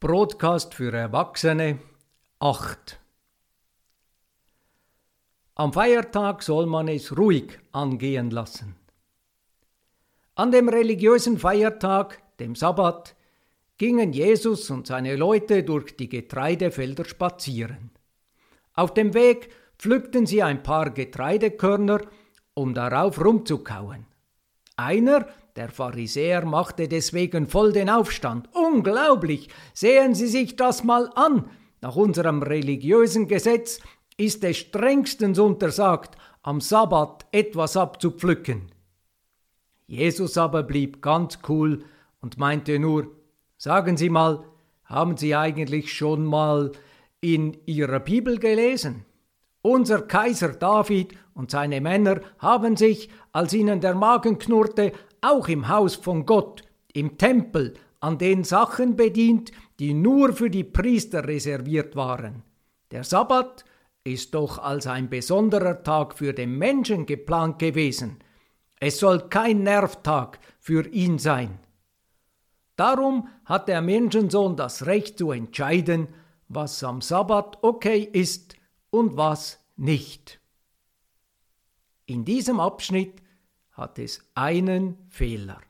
Broadcast für Erwachsene 8 Am Feiertag soll man es ruhig angehen lassen. An dem religiösen Feiertag, dem Sabbat, gingen Jesus und seine Leute durch die Getreidefelder spazieren. Auf dem Weg pflückten sie ein paar Getreidekörner, um darauf rumzukauen. Einer, der Pharisäer machte deswegen voll den Aufstand. Unglaublich! Sehen Sie sich das mal an! Nach unserem religiösen Gesetz ist es strengstens untersagt, am Sabbat etwas abzupflücken. Jesus aber blieb ganz cool und meinte nur, sagen Sie mal, haben Sie eigentlich schon mal in Ihrer Bibel gelesen? Unser Kaiser David und seine Männer haben sich, als ihnen der Magen knurrte, auch im Haus von Gott, im Tempel, an den Sachen bedient, die nur für die Priester reserviert waren. Der Sabbat ist doch als ein besonderer Tag für den Menschen geplant gewesen. Es soll kein Nervtag für ihn sein. Darum hat der Menschensohn das Recht zu entscheiden, was am Sabbat okay ist und was nicht. In diesem Abschnitt hat es einen Fehler.